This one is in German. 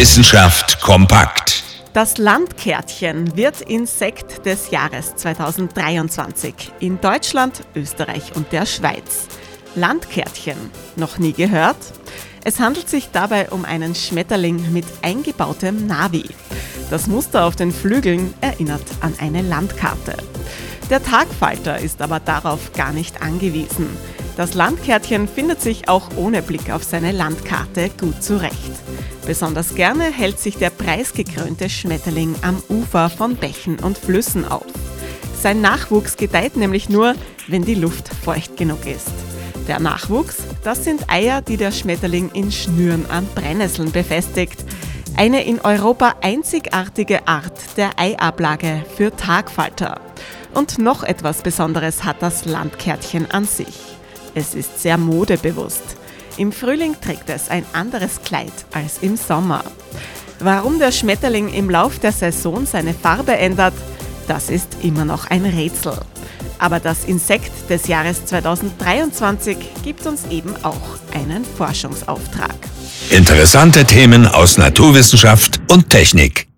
Wissenschaft kompakt. Das Landkärtchen wird Insekt des Jahres 2023 in Deutschland, Österreich und der Schweiz. Landkärtchen, noch nie gehört? Es handelt sich dabei um einen Schmetterling mit eingebautem Navi. Das Muster auf den Flügeln erinnert an eine Landkarte. Der Tagfalter ist aber darauf gar nicht angewiesen. Das Landkärtchen findet sich auch ohne Blick auf seine Landkarte gut zurecht. Besonders gerne hält sich der preisgekrönte Schmetterling am Ufer von Bächen und Flüssen auf. Sein Nachwuchs gedeiht nämlich nur, wenn die Luft feucht genug ist. Der Nachwuchs, das sind Eier, die der Schmetterling in Schnüren an Brennnesseln befestigt. Eine in Europa einzigartige Art der Eiablage für Tagfalter. Und noch etwas Besonderes hat das Landkärtchen an sich. Es ist sehr modebewusst. Im Frühling trägt es ein anderes Kleid als im Sommer. Warum der Schmetterling im Lauf der Saison seine Farbe ändert, das ist immer noch ein Rätsel. Aber das Insekt des Jahres 2023 gibt uns eben auch einen Forschungsauftrag. Interessante Themen aus Naturwissenschaft und Technik.